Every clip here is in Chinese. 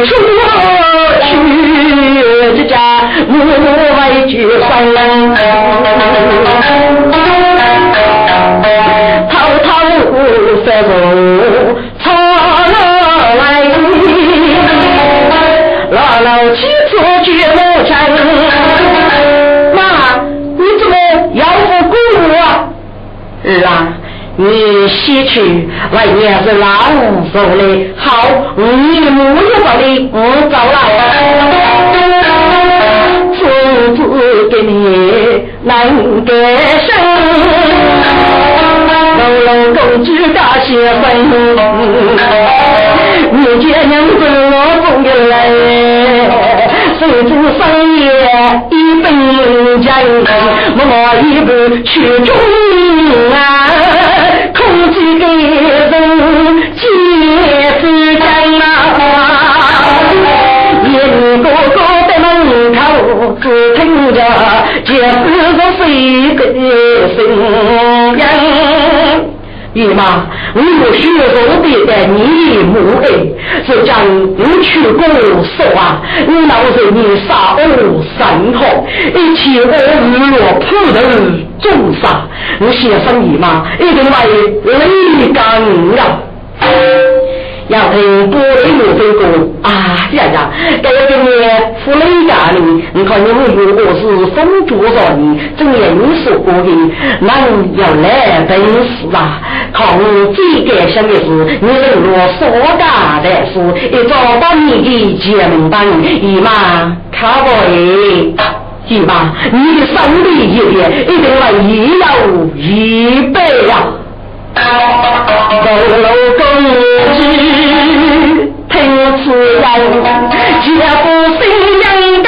出去，这家母为绝生，滔滔山路长来，老老妻子绝无真。儿啊，你先去，为娘是老说的，好，你母也说的，我走了。父子给你难改生，老老公知大些分，你见娘子我不给来。父子三爷一本家，默默一步去中啊，只听着，这是个谁的声音？姨妈，我有血肉的在你母爱，就将我去过说啊，你老人你杀我身后，一起我日落普头重杀，我先生姨妈一定为泪干呀。要听玻璃路飞过啊呀呀！这个今年富雷家里，你看你们如果是风烛少年，正言你说过的，那要来本事啊！靠我最感谢的是，你认我所干的事，一早把你的肩膀姨妈靠过来，姨妈，你的兄弟一点一定要一有一倍呀！楼楼公子听此言，姐夫心应该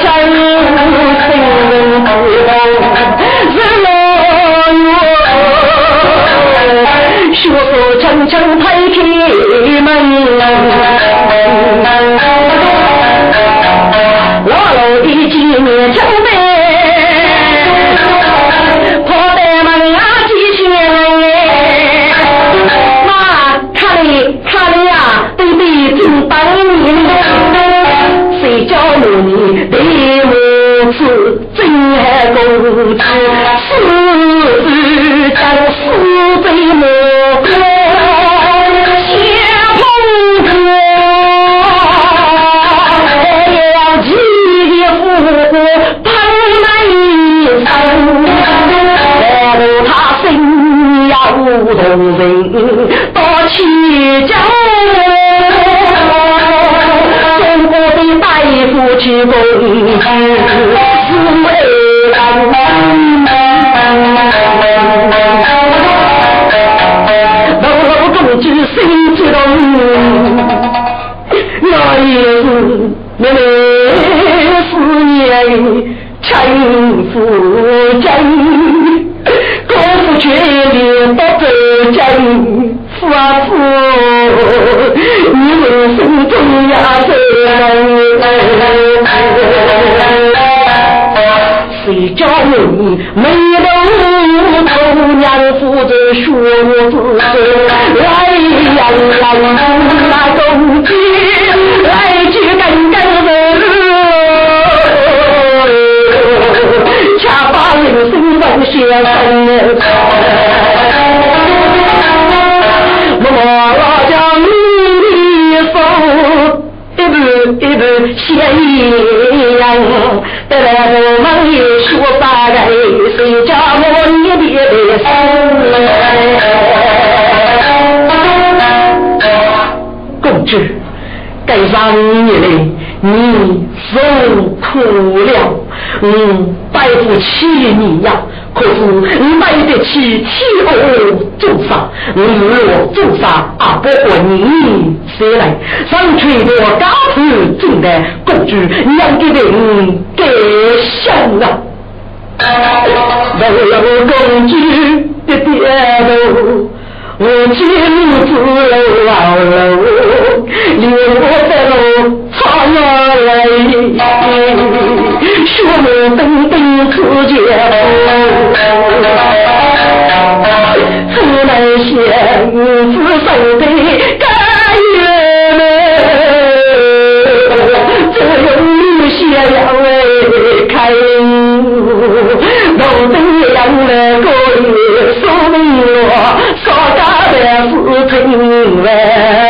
真心知道，日落月，血色层层推开门，老楼的几面墙壁。是真爱公子，是将死罪莫过，小公子要几副潘一生，难道他心要动人到七家？去公是为老公知心激动，那也是妹妹思谁叫你没能头娘夫子说我自来呀来那公鸡来去干干人，恰把人生当先生，我将你的手。一步一步先言，得来我们上你嘞，你受苦了，嗯，对不起你呀。可是你买得起天鹅做啥？你若做啥啊？不过你谁来？上去的家子种的公主，养的你给想啊！为了公主的爹头。我见子老楼，留我在路擦眼泪，血脉奔奔出街出来先子守的甘愿只有女婿两位开路，都得让那个说明我。是平万路，该给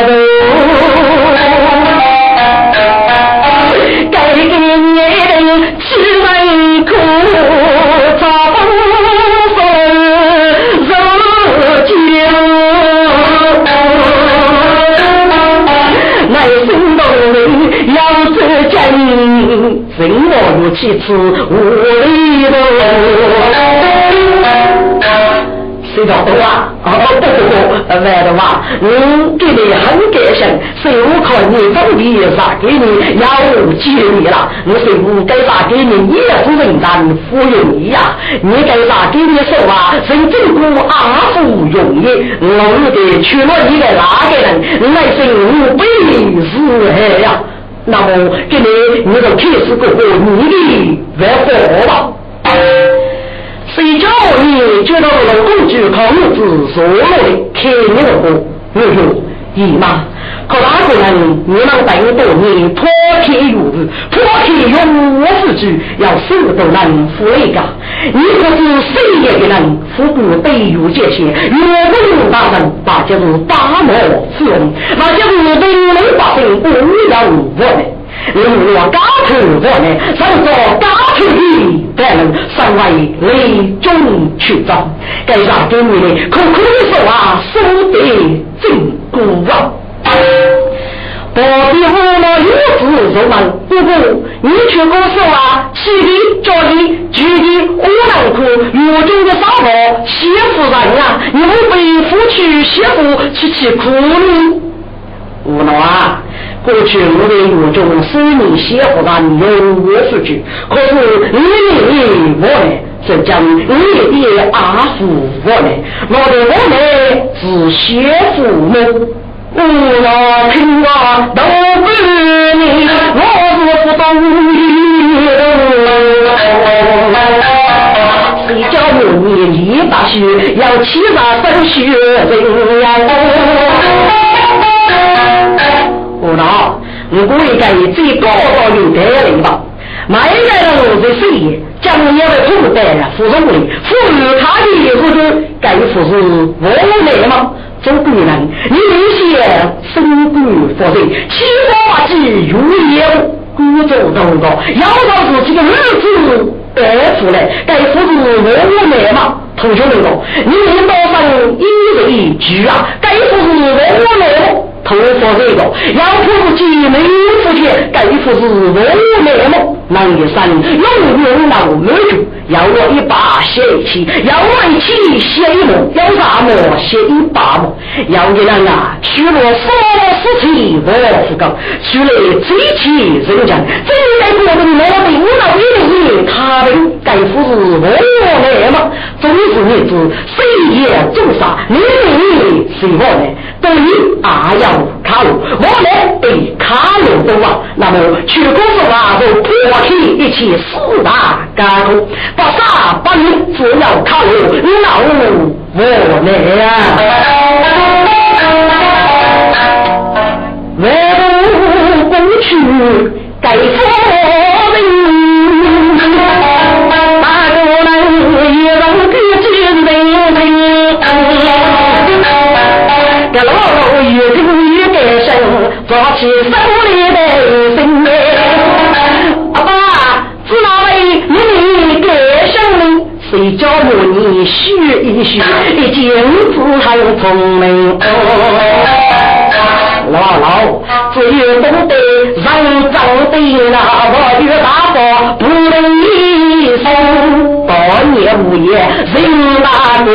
我如其次无力路。谁找多啊？哦不不不，外的话，我给你很感谢，谁我靠你到底啥给你要接你了？我谁不该啥给你你也是人担不容易呀？你该啥给你说话？真正不阿不容易，我的娶了你的那个人，来生无辈是害呀？那么今天，你就开始过后你的外活了。谁叫你觉得老公就靠日子坐落的看你的活？哎呦，姨妈，可哪个人你能等到你破天有日，破天永我之举，要死都能活一个。你可是谁也的人，富贵得有这些，岳不大人，那就是大漠之人，那就是文人百姓不要我的。如果家头我呢，上做家头的，才能身为雷中去找。该啥给你的，苦苦说话，说得真古啊！不比我那有子入门，不过你却跟我说啊，起的、着的、住的、窝囊苦，狱中的沙包，媳妇人呀，你会被夫去媳妇去吃苦呢？无能啊！过去我的狱中是你媳妇人有我出去，可是你你我呢，是将你的阿父我呢，我的我呢是媳妇们，我要听啊都不你，我是不懂谁叫你李大学要欺上生学人呀？我道，我估计该最高到有德人吧。每个人我的事业，将要的负担呀，负重的，赋予他的以后就该付是我来吗？中国人，你有些生不负责，七八级如烟，孤舟东高，要到自己的日子得出来，该付是我来吗？同学们说，你领导上一人居啊，该付是我来吗？头发这个，要不是姐妹夫妻，该不是我来么？男一生永远老没住，要我一把血气，要我一起写一幕，要啥么写一把么？要你人啊，娶了什么事情我不讲，娶了最起人家，真该我们老的我老爷爷他们该不是我来么？总是日子谁也做啥，你谁我来？对于啊要卡路，我来对卡路多啊。那么全国是话都破起一起四大加工，不杀不明，只要卡路，老我来呀。万不去该说明，哪个能一人给金人？个老老越听越感生，做起手里的我你学一学，一见自很聪明。老老，只有懂得人长的那我与大伯不能一生，多年无言人大哥，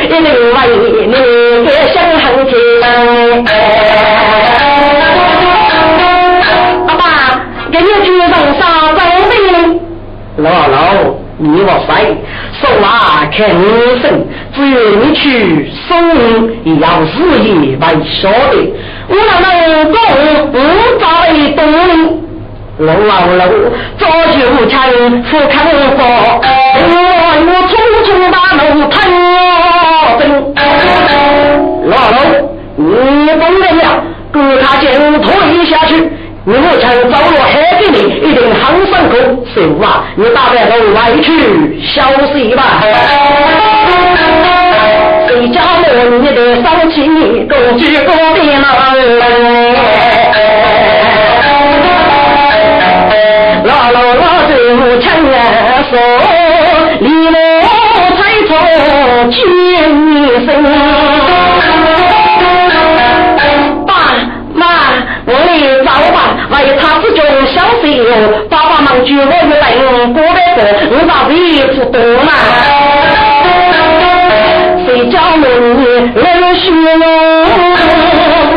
一定为你想恨天。爸爸，给你举上上张兵，老老。你我谁？手拿看你生，只有你去送，要日夜为晓得。我那能公不在东，楼老楼早就成富康房。我我匆匆把路腾奔，老楼你懂得了，给他先退下去。你母亲走路喊给你，一定很辛苦。师傅啊，你大概都外去休息吧。谁家母你的伤心，公举公的老老老老对母亲说，你我才从今生。哟，爸爸忙就我一等过来过，我把衣服多嘛。谁叫门里冷血我，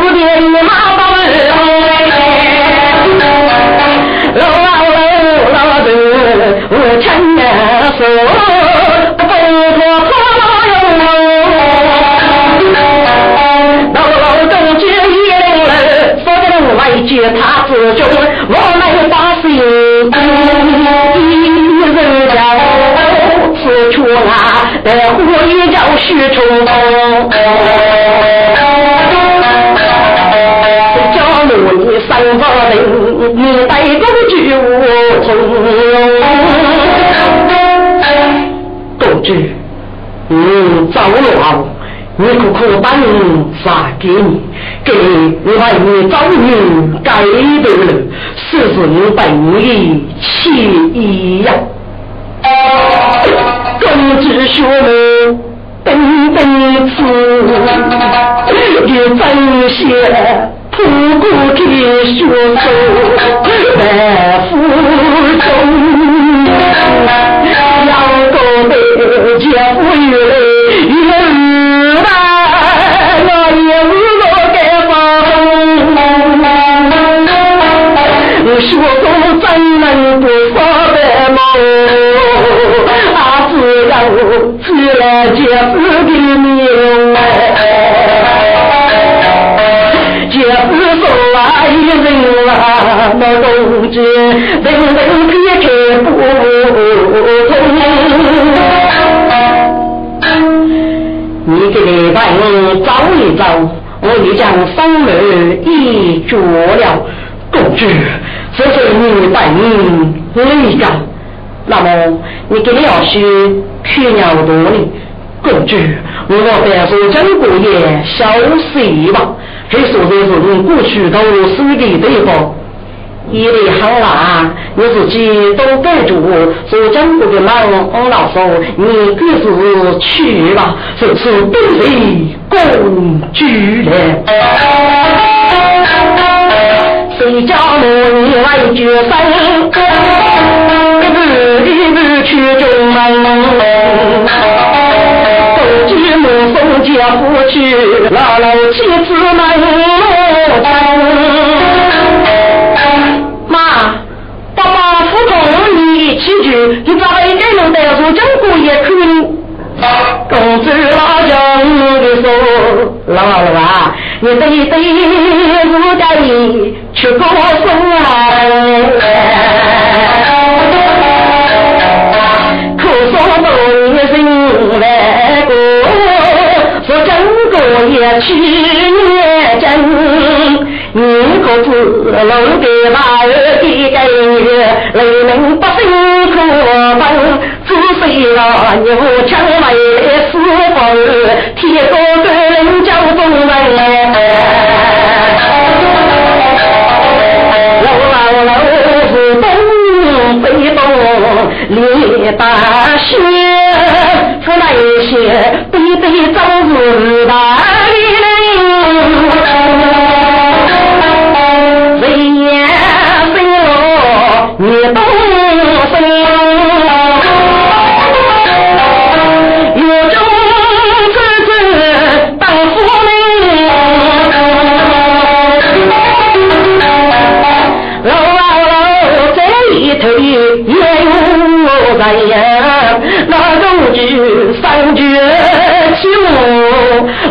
不点马刀老老老老的我牵着手，也消息吧，还说的是你过去都是的对方，一里好啊，你自己都盖住，做整个的老，老说你可是去吧，这是对谁公主呢？谁家母女来绝生，一步一步去中门。公举母送接夫去，老老妻子门妈，爸爸不同你起居，你咋一个人带入中国也可以？公子老将的说，老了吧。你得得不得去高声啊！可说多人来去年真，你可知弄得把儿的根，雷鸣不辛苦分，只是了牛强为四方，铁锅跟人叫中人。李大仙，出来一些，对对走日大里来。谁言谁落，三绝起舞，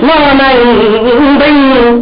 我们兵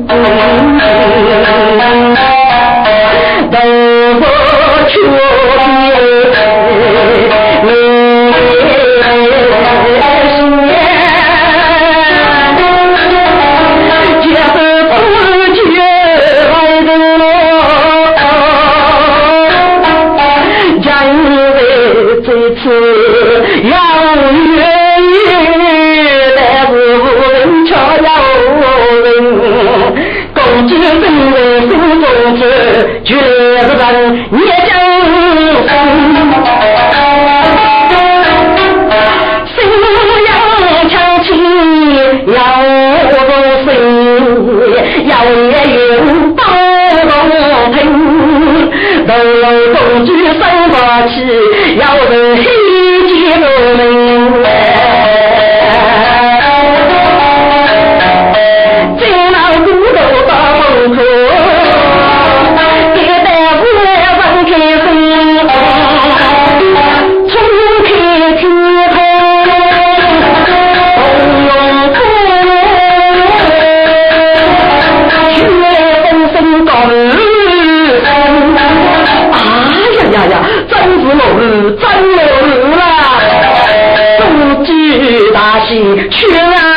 要去去啊。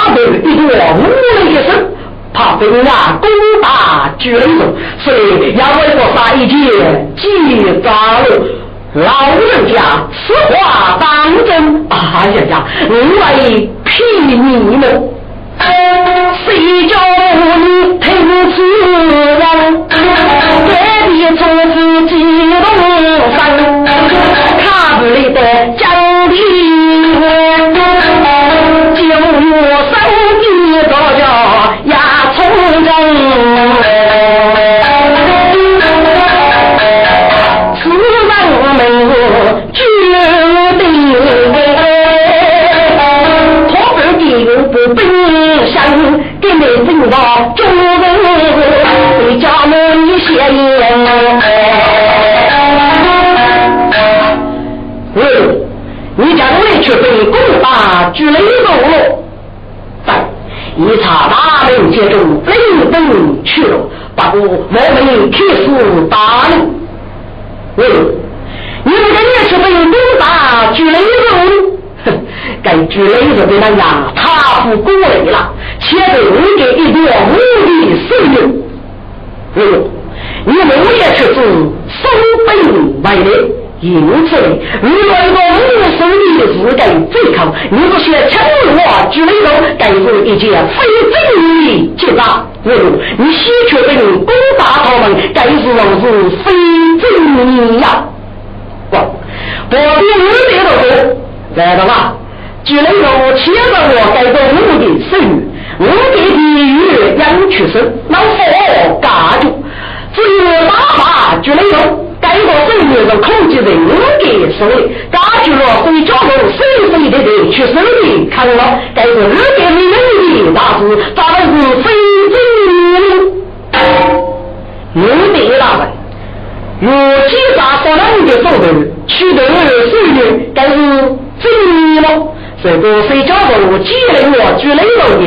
得一朵无了一声，怕被俺攻打举人手，所以要为我杀一件结扎了。老人家此话当真？哎呀呀，我为骗你们。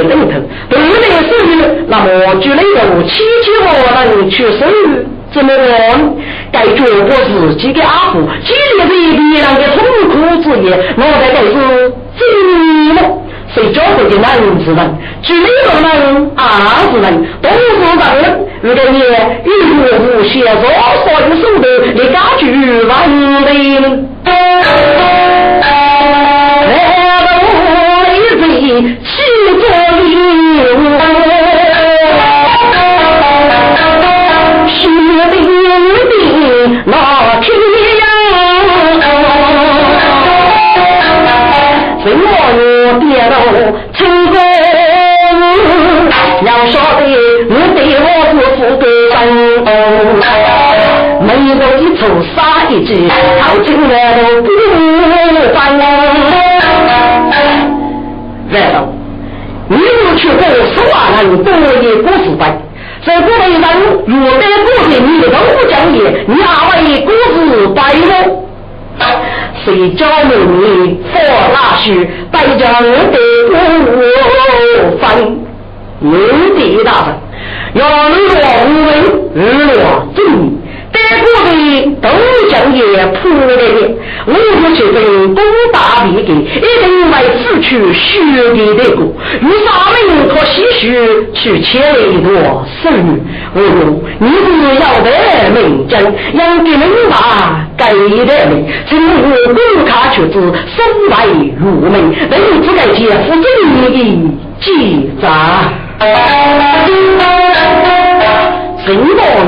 认同，对内生育，那么积累我七七我能去生育。怎么样？该脚过自己的阿父，激励着别人的痛苦之业，我在都是怎么？谁教会的男人之人，举例的人，二子人，都是人。如果你一无无写作所有手段，你家具完的。成功，要晓得你对我是负责任。没有一处杀一句，靠近了都不翻。来了，你不去过十万人多的故事班，这部分人若得故事你都不讲理，你还为故事班吗？谁教你佛那须百家的不分？有的大人要日落无为，日落正义。得过的都将也铺来的，我就去分东大地的，一定为此去学的得过。与啥们可唏嘘去千里多生女？哦，你只要得名将，养的名大，该得名，成我不卡却子，身外入门，人只该接夫正义记账。什么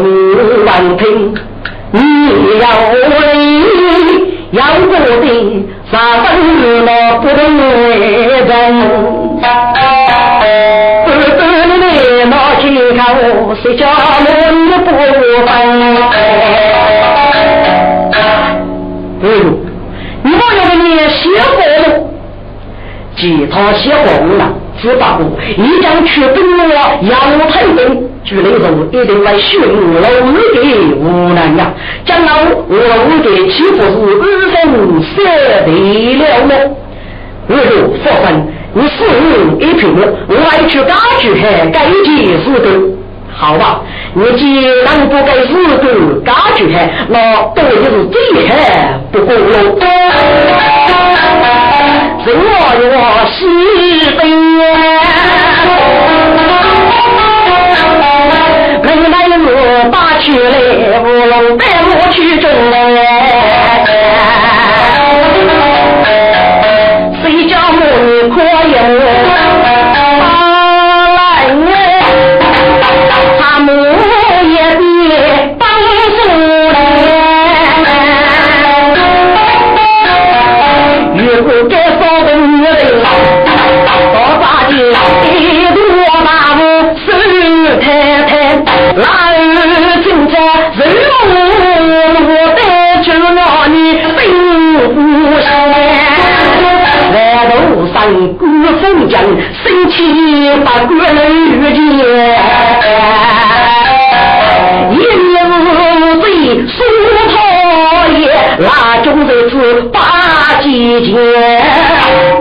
女万听，你要为要过的三分那不能人，不得你那去看我谁家门不分。嗯，你我要你写活吉他写活了，只不过一将去本我腰太重。巨雷人一定来寻老二的无奈呀！将老二的岂不是二分舍得了么？二路佛分，你死一品，我来去打去还该结死的，好吧？你既然不该死的打去还，那当然是最还不过了。什么我西北。打去来，乌龙带我去中来。孤凤将生气把国人遇见，一日醉苏讨爷，那中的是八几件，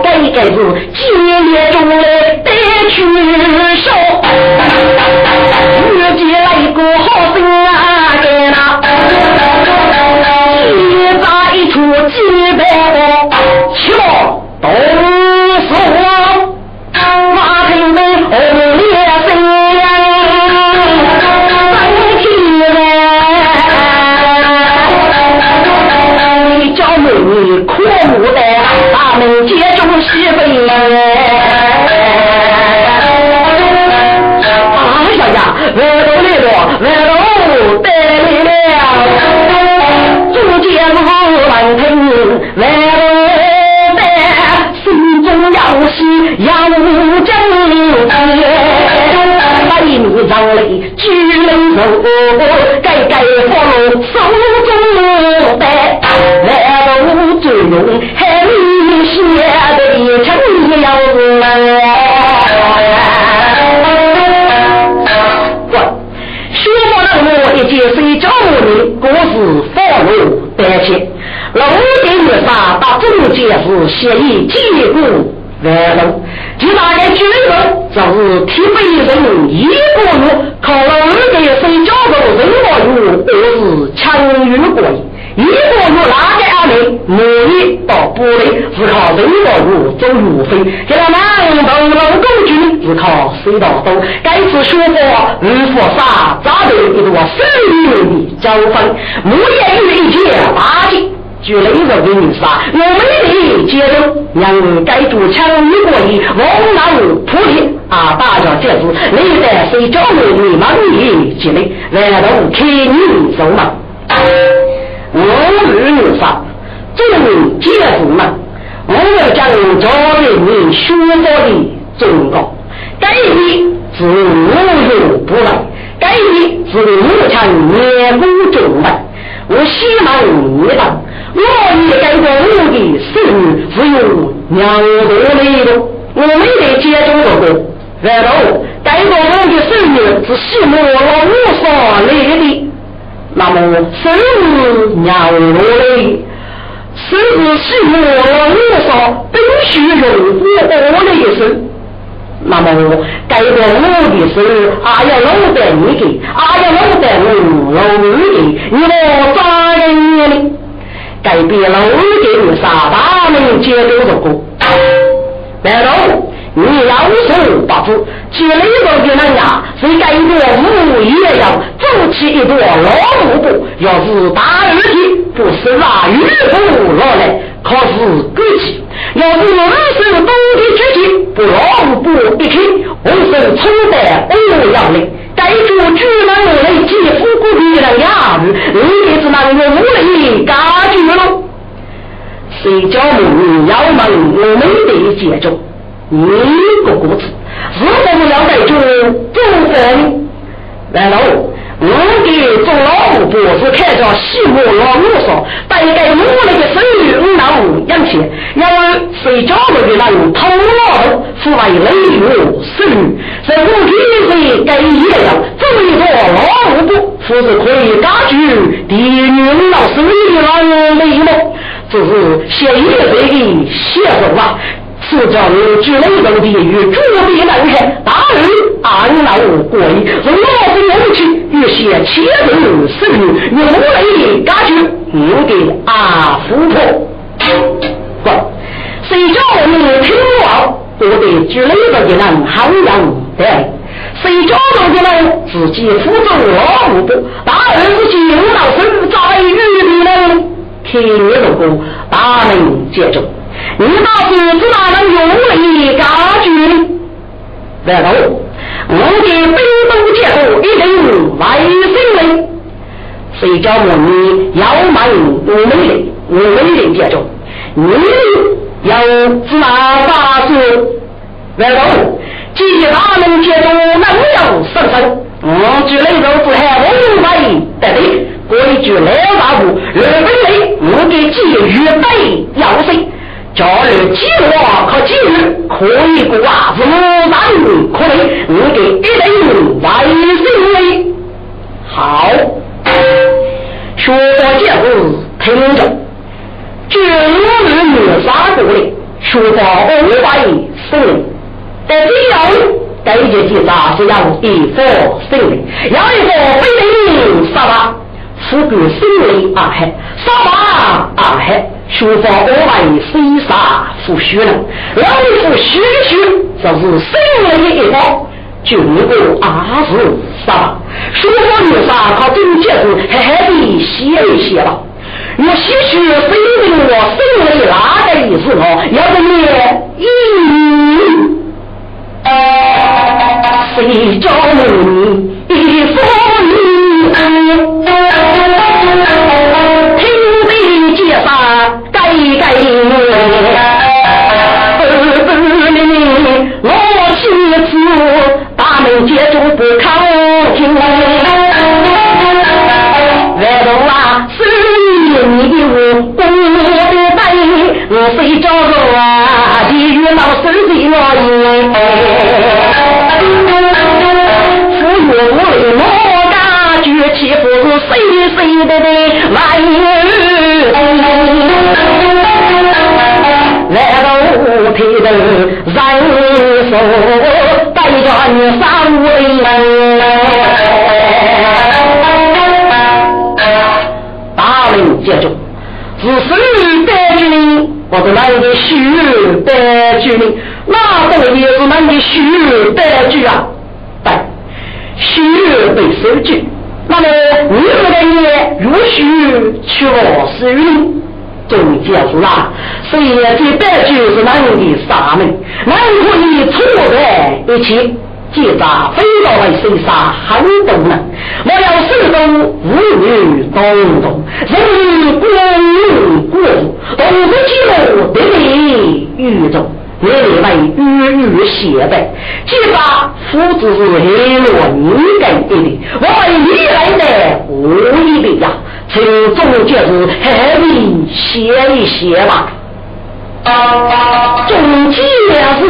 该该是今夜中来得去受，诸将好难听万咩咩心中有事有真情挥无走泪珠泪流过继继手中无病咩无罪龙轻轻笑对春英杀把中间是协议结果。完了，就大概举例子，就是提北人一个月靠了二个月睡觉的任何月，我是强于过一个月哪个阿妹每月到玻璃是靠任何月走路费，这个南东老公军是靠水稻多。该次学过如佛沙，扎的一段生命的交锋，木叶一节八斤。举雷人的女杀，我们接着让该主枪一过一，往南扑敌啊！大家这子，你在谁叫我你忙你积累，然后开你走嘛。我日女杀，众接住嘛。我要将教给你学佛的忠告，该你是无有不来，该你是无常面目中来，我希望你吧。我也改过我的生日只有两个内容，我没得接中过。然后改过我的生命是西莫老五所来的，那么生日两个内，生日西莫老五所必须用我的一生。那么改过我的生日，还要老得你给，还要老在我老二给，你我咋人呢？改变了我给啥大门接都做过，白龙，你要手把住，接那个的那呀，是改变五也要走起一个老路步，要是大日天不是那雨布落来，可是过去；要是二手冬天之前不老布一开，我是冲得欧阳的。该主居然我来接夫过的那样子，你也是那个无力家具了。谁叫你要问我们得接着，你个果子，如果要在做不分，来喽。我的做老婆是看着西莫老五说，大概我那个生意五到五养钱，因为睡觉那个人。偷了，父为累我生，在我天是可以家具地女老生意老美么？这是写一辈的写手啊。是叫你举雷人的与主笔难看，大日安老过一，从老子勇气与写千人生日，用雷家具有点阿福婆。不，谁叫你听话？我得举雷人的人好样的，谁叫你的人自己负责老五不？大儿子就老生在狱里呢，听我过，大能接住。你到底是哪能用力家具呢？然后，我的兵都结果一定外星人，谁叫我你要买我们的我们的接住？你要是哪法子？然后，既大能接住，能有生生？我举那个是喊我买得的，过一句来大步，二分内我给几预备要谁？假如计划可今日可以过啊，是无难可能，我给一定万幸嘞。好，说到这子听着，今日没啥过的，说到五百胜，但这样该节节啥是要一佛胜利，要一个非得杀吧，富贵胜利啊嘿，杀吧啊嘿。书法我来西沙复虚了，老夫虚虚就是胜利一方，就过阿是啥？书法有啥靠真结子，还还得写一写吧。我写虚非命我胜利哪个意思哦？要不你一谁教你一副我妻子大门接住不靠近，外头啊，是你的我，我的背，啊，地狱老师的我是谁谁的的来来到五体的人手，带着你上位。大人接住。是谁带军？我是那的徐带军，那个也是那的徐带军啊！对，徐被收军，那么你们的也如许去我司令，就结束了。所以这带军是那的杀门，那可以凑在一起。结扎飞到来身上很动人，我要手中妇女动动，人民国民国动作起落得力宇宙，你为语语写的，既把夫子是黑罗敏感一理，我们历来的无一的呀，从中就是何必写一写吧。中间是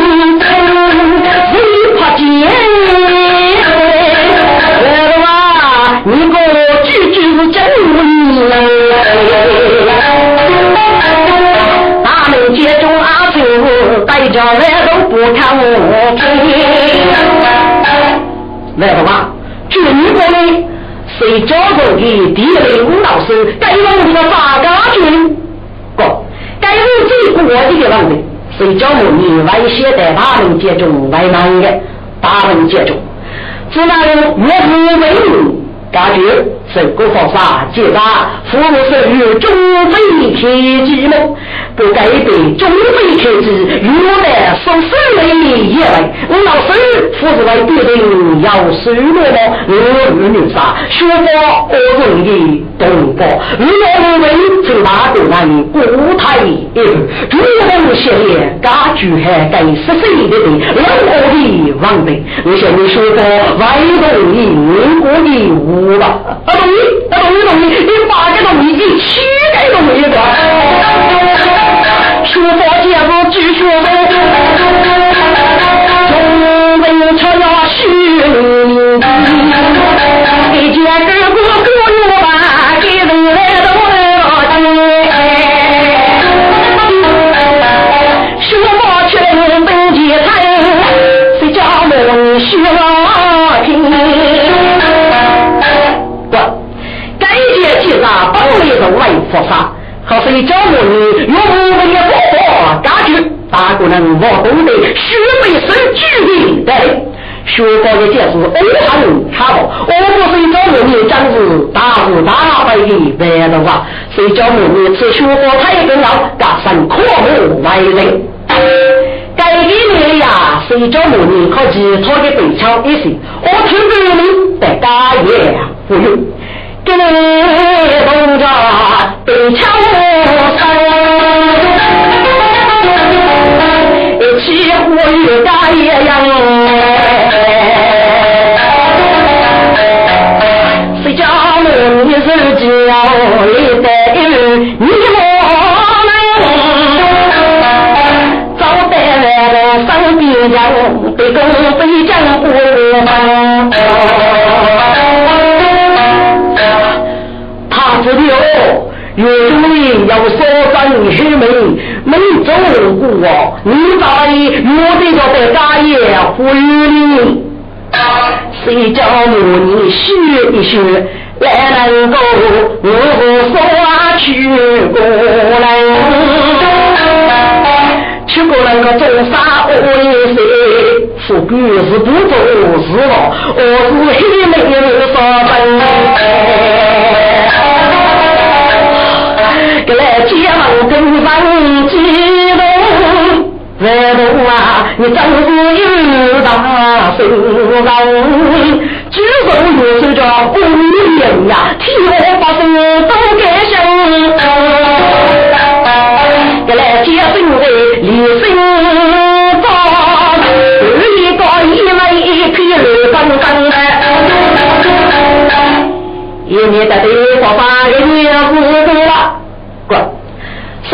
叔，带着来都不看我。来吧，军官，谁教过的第领老师？该用的八家军。该是最国际的问题，谁叫我们外写的大门接中外难的大门接中，只能越不为民。感觉整个方法解答，父母是与中非天机梦，不该被中非天机用来说事类以外，我老师父子来决定要收罗吗？我与你啥？学过我容易懂过，如果为从大都来国台一中红血液，家具还该十岁的人，老我的王辈，我向你说过，外头英国的无。吧，啊同意，啊同意同意，你八个同意，你七个同意的，书法节目继续问，中文却要学，一件个个个有吧，给人来都来听，书法全本节参，谁家门学听。佛法，可是教我你用我们的佛法解决大个人我懂得学为生具的学法的解释，欧汉差不，我不是教我你讲是大无大白的白的话，谁教我你吃学法太重要，加上科目为人。该给你呀，谁教我你靠其他的背枪一些，我听着你在家也不用。给你同着北桥山，一起呼吁大爷呀！谁家门你是叫里的你我们，早带来的上边将，北宫岳中林要所长许美，没走过，你在我这个在大爷呼吁你，谁叫我你学一学，来能够我所去过来，去过那个做啥我也是，富贵是不做事了，我是黑妹妹所生。来接王跟上激动，外头啊，你真是有大手人，举手又是叫公人呀，替我把手都给心。来接生的李生长，一个一枚一匹绿刚刚的，一年的地方把人也不多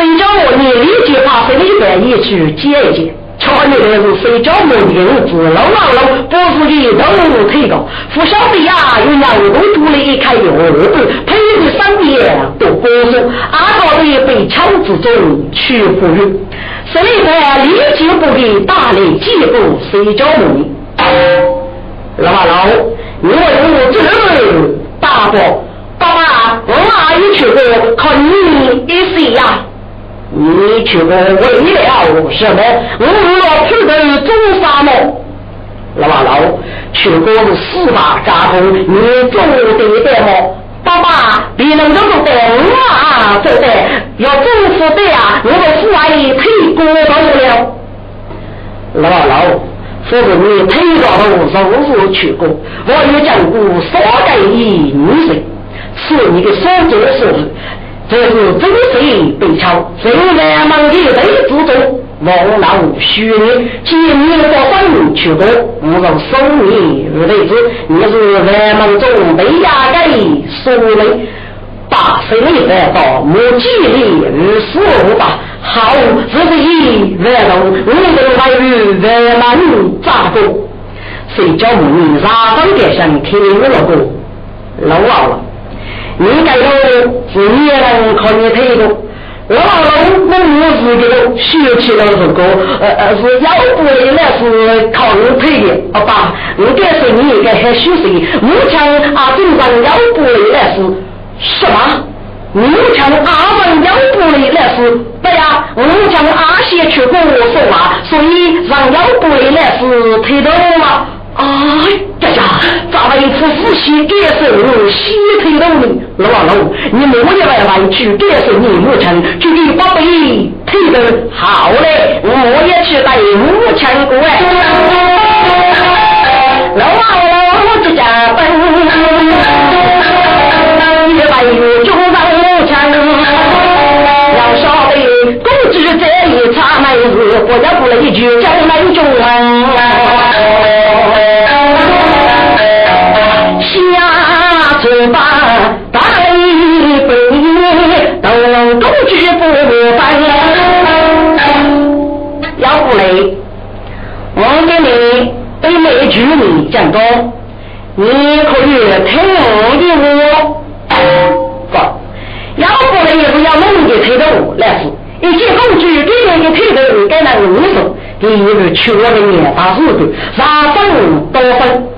了。谁叫我你理解怕谁的一去接一接。瞧你这是谁家母的儿子，老老老，不是的都推高。不晓得呀，有两公主一开有儿子，配的三年都不说。阿高的被枪之中去不孕，所以在立即不给大力继父谁家母老老老，我有这儿大伯，爸爸，我阿姨去过，靠你一岁呀。你去过为了什么？我若去的中沙漠，老爸老去过四大家中，你做得的么？爸爸，别人都是懂啊，对不对要祝福的啊，我的父阿姨忒过到了。老爸老，说是你忒高到无数去过，我有讲过少给一女生，是你的手中的事。这是真谁被抄？谁来忙的雷之中？王老虚你，见你到山去过，不如收你二雷子。你是万忙中被压给所累，八十里来到莫吉里二十五吧。好，这是一万龙，我们还有万忙咋过？谁叫你啥方面上听我了过？老老了。你该说是你也能靠你推动，老老我我是个学起了这个，呃呃是腰部的那是靠你推的，好吧？我该是你应该很休息。目前啊，正常腰部的那是什么？目前阿文腰部的那是对呀，目前阿些去跟我说话，所以让腰部的那是推动嘛。哎呀呀！咱们一次仔细感受西推动的老老，你莫一来来去感受你母亲，就给宝贝推动好嘞，我也去带母亲过来。老老这家本，一来有中上母亲，要晓得公知这一场没事，国家不能一句对那句你讲过，你可以听我不，要不嘞，不要猛的推动来，一些公举给人的推动该那五十，第一个缺的年大四个，三分多分，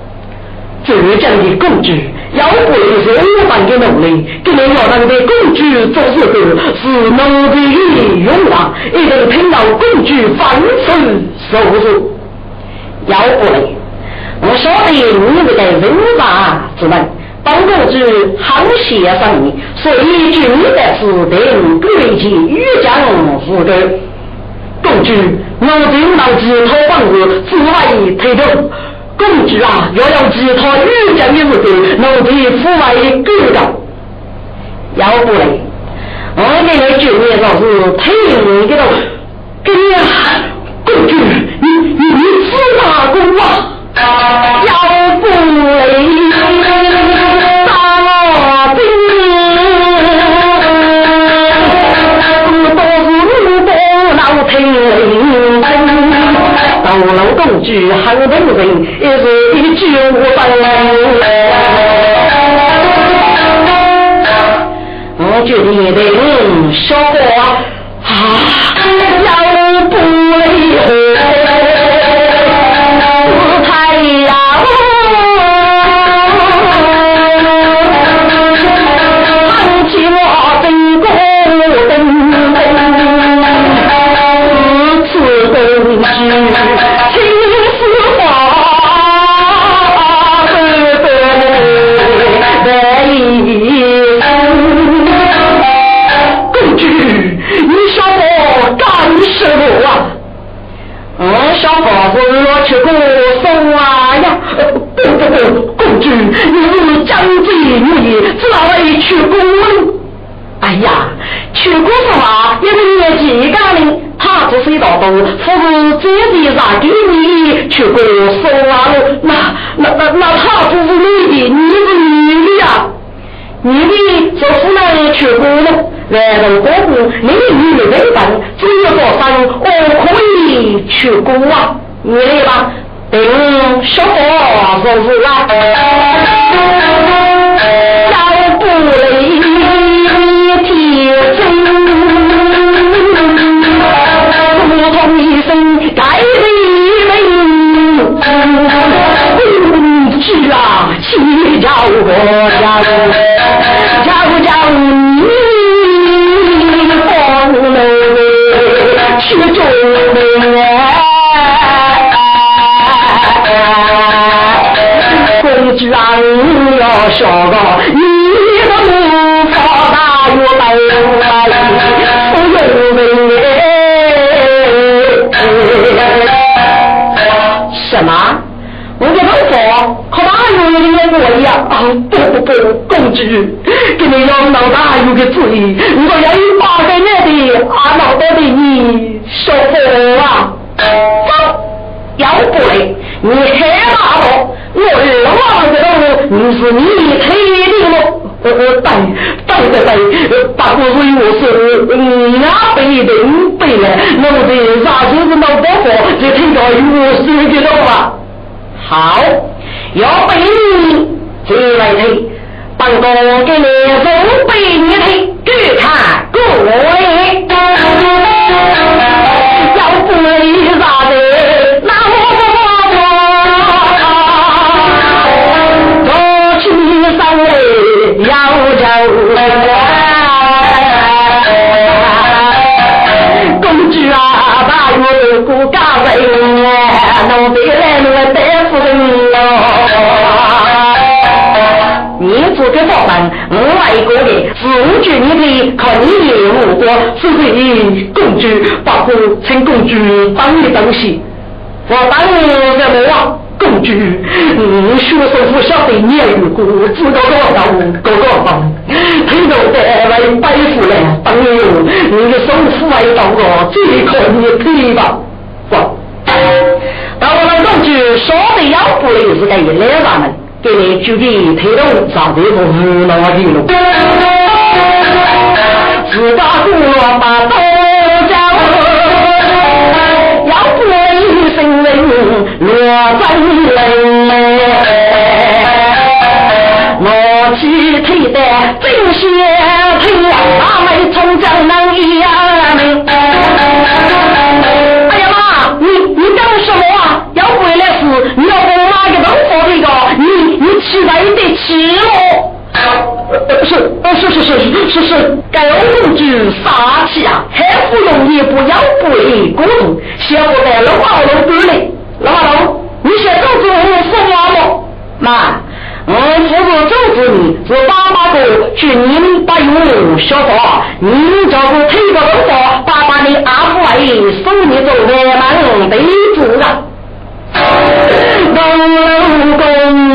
浙江的公举。要不是我们的能力，给你要那个工具做事的是能力与勇啊，一定听到工具反身收入。要不嘞，我晓得你们的文化之门，当工具好协商你，所以就的是定规矩与讲负责。工具脑筋脑子掏房子，之外推动。公主啊，要用其他语讲的时候，能比父外的更高。要不嘞，我给你举例说是听你的喽。你，叫我家。说个，你有的两个一样啊！不不不，公主，给你养老大有个主意，我要有八个月的阿老多的你说话啊！走，要不嘞，你害怕不？我二娃子，你是你推的？我我对对对对，大哥所以我是嗯啊背定背了，那么的啥子是老包袱，就听到我说的了嘛。好，要背你再来推，当哥给你准备你推，去看各位，要背啥子？公主啊，大有顾家人，弄得你做个保办，我外国的，自觉你的看你业务多，是不是？公主，包括请公主帮你东西，我当你什么？公主，你，学生不晓得你有过，知道多少多少方，听到在外背负了，朋友，你的生父还到个最可你腿吧，不？到我们公主说的要不的是个一两万门，给你举个推动上这个无脑的路，自打过把刀交。生人落真人，我去推的真些推，阿妹从江南一样。哎呀妈，你你干什么啊？要回来是你要？起来得起哦。是，是是是是是，该公主杀气啊，还不容易不要背公主，小在老二楼边嘞，老二楼，你先走走说话么？妈，我负责走子你，是爸爸哥去你把用小花，你叫我推个头发，爸爸的阿父阿姨送你走外门得住啊。老公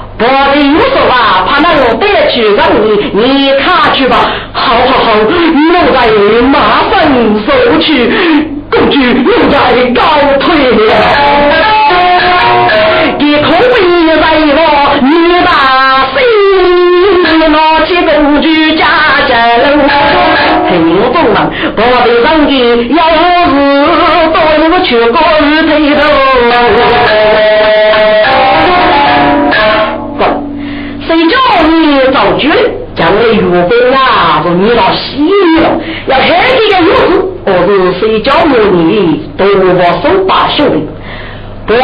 我的有说吧，怕那我带去让你，你看去吧。好好好，我在马上收去，公主又在高退了。你可别在我女大心，拿起公主家家人，听懂了？我的上帝要是带我去高推头。早绝了，将来岳飞啊，说你老西了，要看这个日子，我是谁叫我你都我手把手的，不的，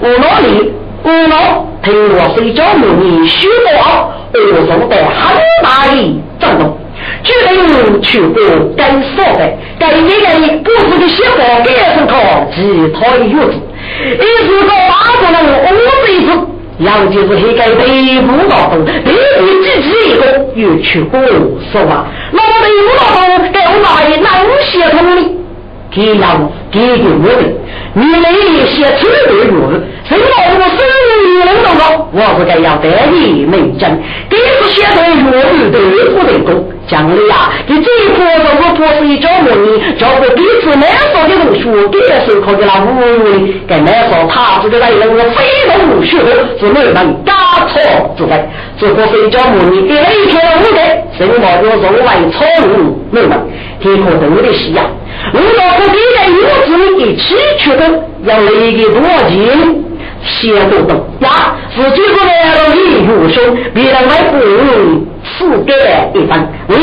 我哪里，我哪听我谁叫我你学不好，我受得很大的震动，决定去过该说的，该一个不是的写法，该是靠其他的日子，一是个大不能我这一次。杨就是黑盖北部劳动，北部自己一个又去过说话，那么北部劳动给我哪里哪协同的？给杨给给我的，你那里写出来的谁老我生意能弄到？我是该要得意美珍，给是写的越对不对多？讲的呀，你这一波如果不是一招模拟，叫个彼此难说的同学，给的时候的那无语，该难说他这个来人我非同学是没能加错之类。如果是一招模拟，给了一天五代，什么就作为错误没能，天可多的是呀。如果不给在屋子里一起去的，要来一个多钱？先都懂呀，自己不来了一入手，别人还不四给一分。嗯，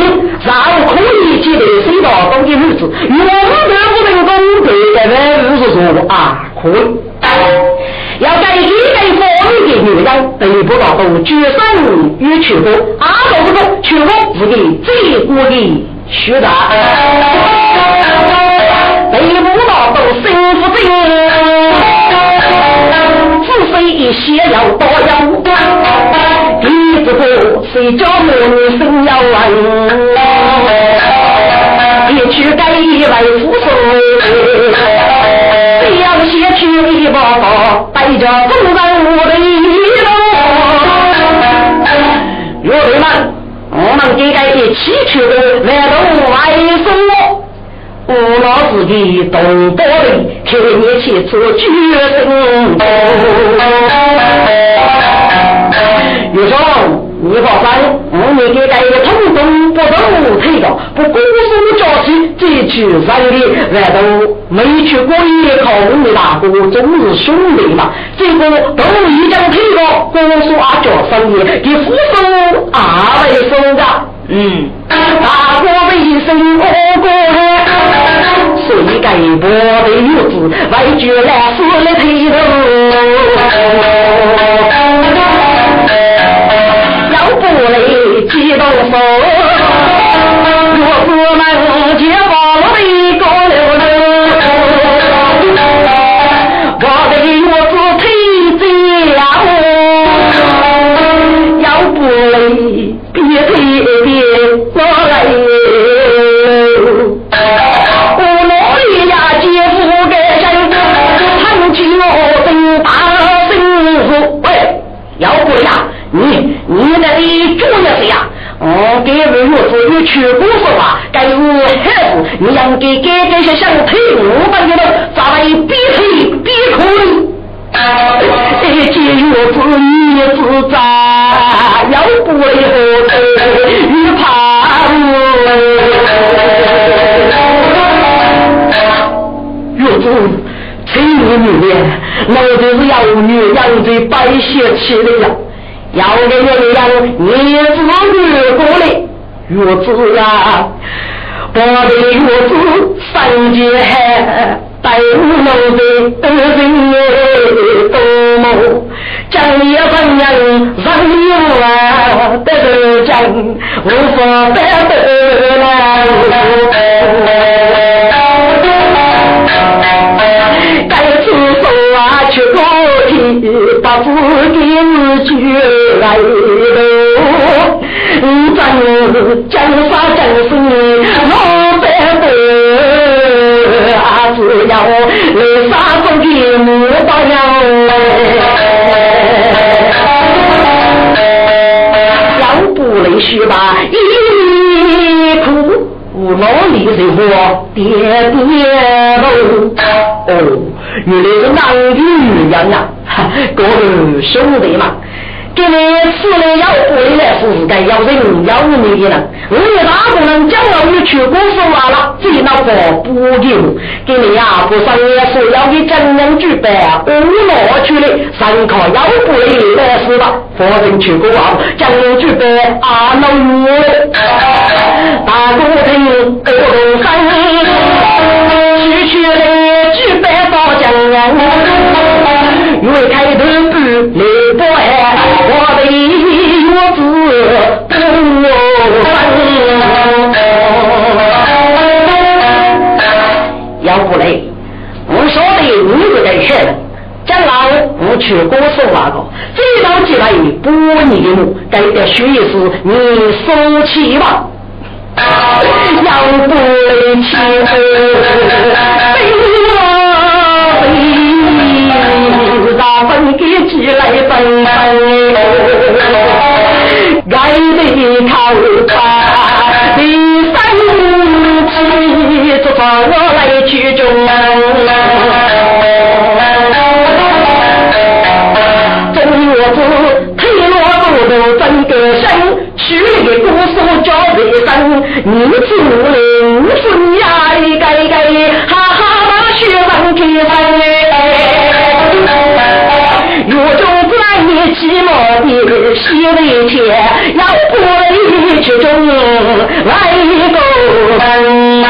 然可以接的水到东的日子，我们得不能公对的那日子说啊，可以。要在一类方面的女人，得不到都决胜与全国，阿都不中全国是个最国的学长，得不到都一些要多要多，一不过谁叫我女生要问？一去该一位夫人，谁要先去一包包，带着众人我的一路。乐队们，我们给该一起去的，来到外送。我老自己懂得的，替你去做决定。有时候你放心，我们给带一个通通不动退的，不鼓手交气，这去人的难道没去过夜考我的大哥，总是兄弟嘛？这个都已经退了，鼓手啊叫生意，给扶手阿为手的，嗯，大哥为生我过。谁该波的日子，为绝了死了头。要不来几多手，是呀？哦，给我子有去过说话，该是孩子，你要给给这些想退伍的人，咋来逼退比亏？哎，这月子你自在，要不为何你怕我月子催你女的，那就是要女养在白血气的呀。要给人养叶子越过来，月子呀，我的月子三姐带五楼的人也多么，将一份人人有啊，得得讲无法得得来。把自己去来路，真江山真是老百得，啊，只要为啥子的没保养？要不能学吧，一苦无脑力生活，爹爹喽，哦。原来是男女一样，各位兄弟嘛，给你吃了要过来是该要人要命的人。我们大部分将来你去过说完了，这脑壳不给我，给你呀，不上也是要给怎样举办？我拿去的，上课要过来是吧？否则去过啊，怎样举办啊？老岳，要不嘞，我晓得你不在吃，将来。我去歌手那个，这道题来不你的目，该得学一次，你收起吧。要不起飞，飞我让分给起来分分，爱的靠他，第三期就放我来去中。你出灵孙呀，一个个哈哈把血往开分。若中在你寂寞的西北天，要不离之中来个人啊。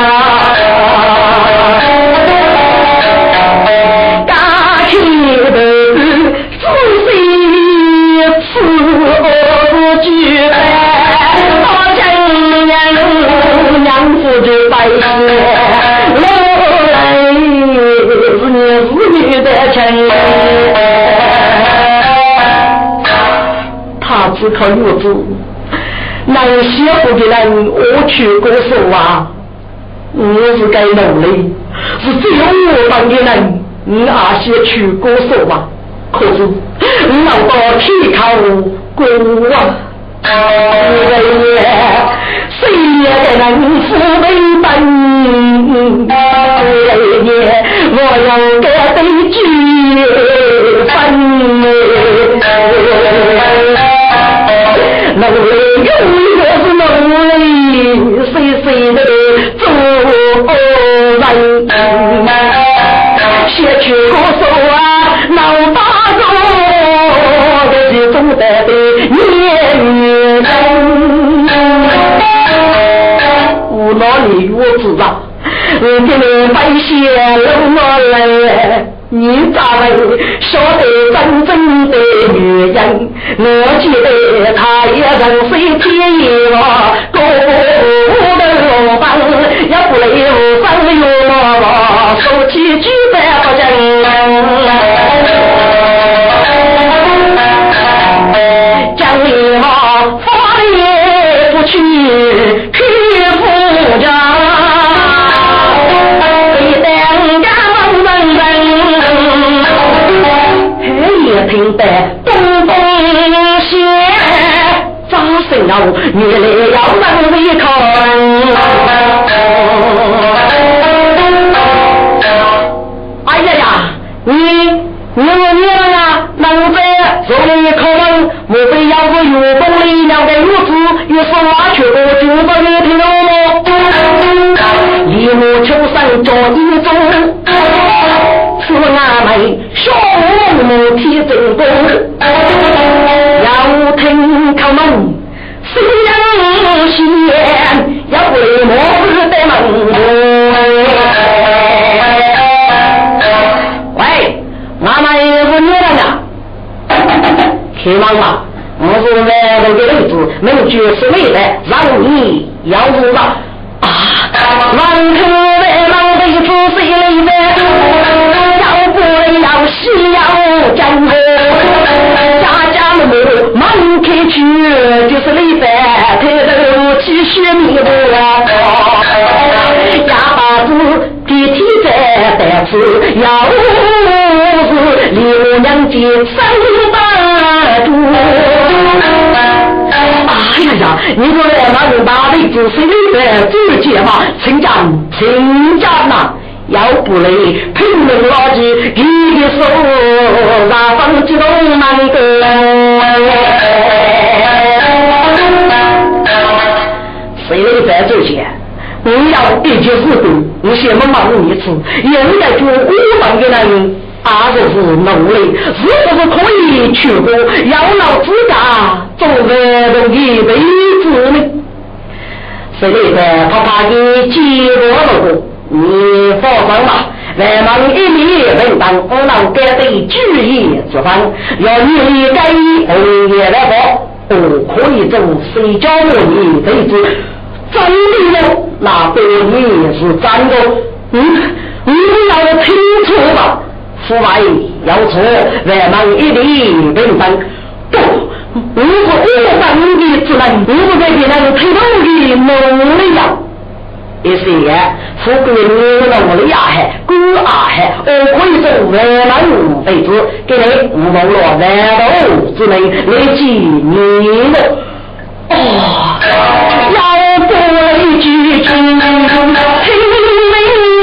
他只靠月子，那些不的人我去歌手啊，我是该努力，是只有我当的人，你那些去歌手啊，可是你老到铁靠过啊，为谁也能富为本，我要给得几分。努力永远是努力，谁谁的做人？写曲歌手啊，闹大众，这是总得的无奈你我知道，我给你分享我来。你咋会晓得真正的女人？我记得她也曾是天意啊，高楼房，也不留三月，手起举杯不你来要问为看，哎呀呀，你你我你了呀？那我在做你考问，莫非要个月光里两个月子，又是挖去我就不你听生做一种，是俺们小母体正功，要听考问。夕阳西，要回莫日的门。喂，妈妈也是你了？去忙吧，我是来了个日子，能绝世美的，让你要知道啊！王头来的仔细来的，要不要西要江河？忙开去就是累饭，抬头去学米布啊，哑巴子地铁站单子，要是离我娘家三百多。哎呀，你说来那个大的就是累饭，直接嘛，请假，请假呐！要不嘞，拼命拉起你的手，让风激动难得。谁能在这些？我要一件事情，我先问问一次，应该做五万的人，还是努力？是不是可以去过养老资格，做个容易辈子呢？谁能在他怕你接我了你放心吧，万忙一米文当，我能给对主意之分。要你该红叶来报，我可以做谁教我你对子。真的了，那对你是真的。嗯，你要清楚吧，父辈要错，万忙一定等等。不，我是我当的只能，如果给别人推动的努力呀。一些富贵女人我的牙海，孤阿海，我可以做万能辈子，给你五毛罗万多，只能来几年了。哦，要多一句听明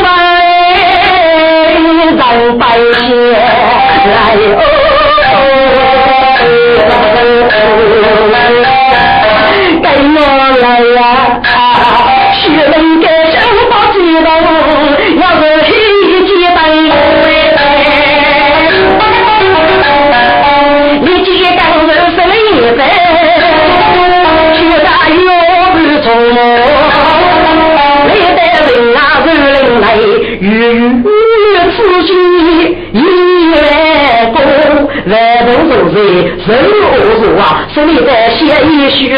白，让百姓来哦，罪人何如啊？所以在写一许。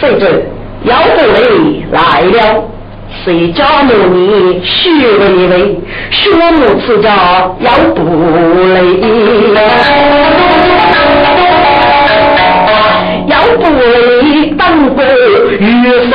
谁知姚不雷来了？谁家母女许了一位？血母赐叫姚不雷。姚不雷当过玉山。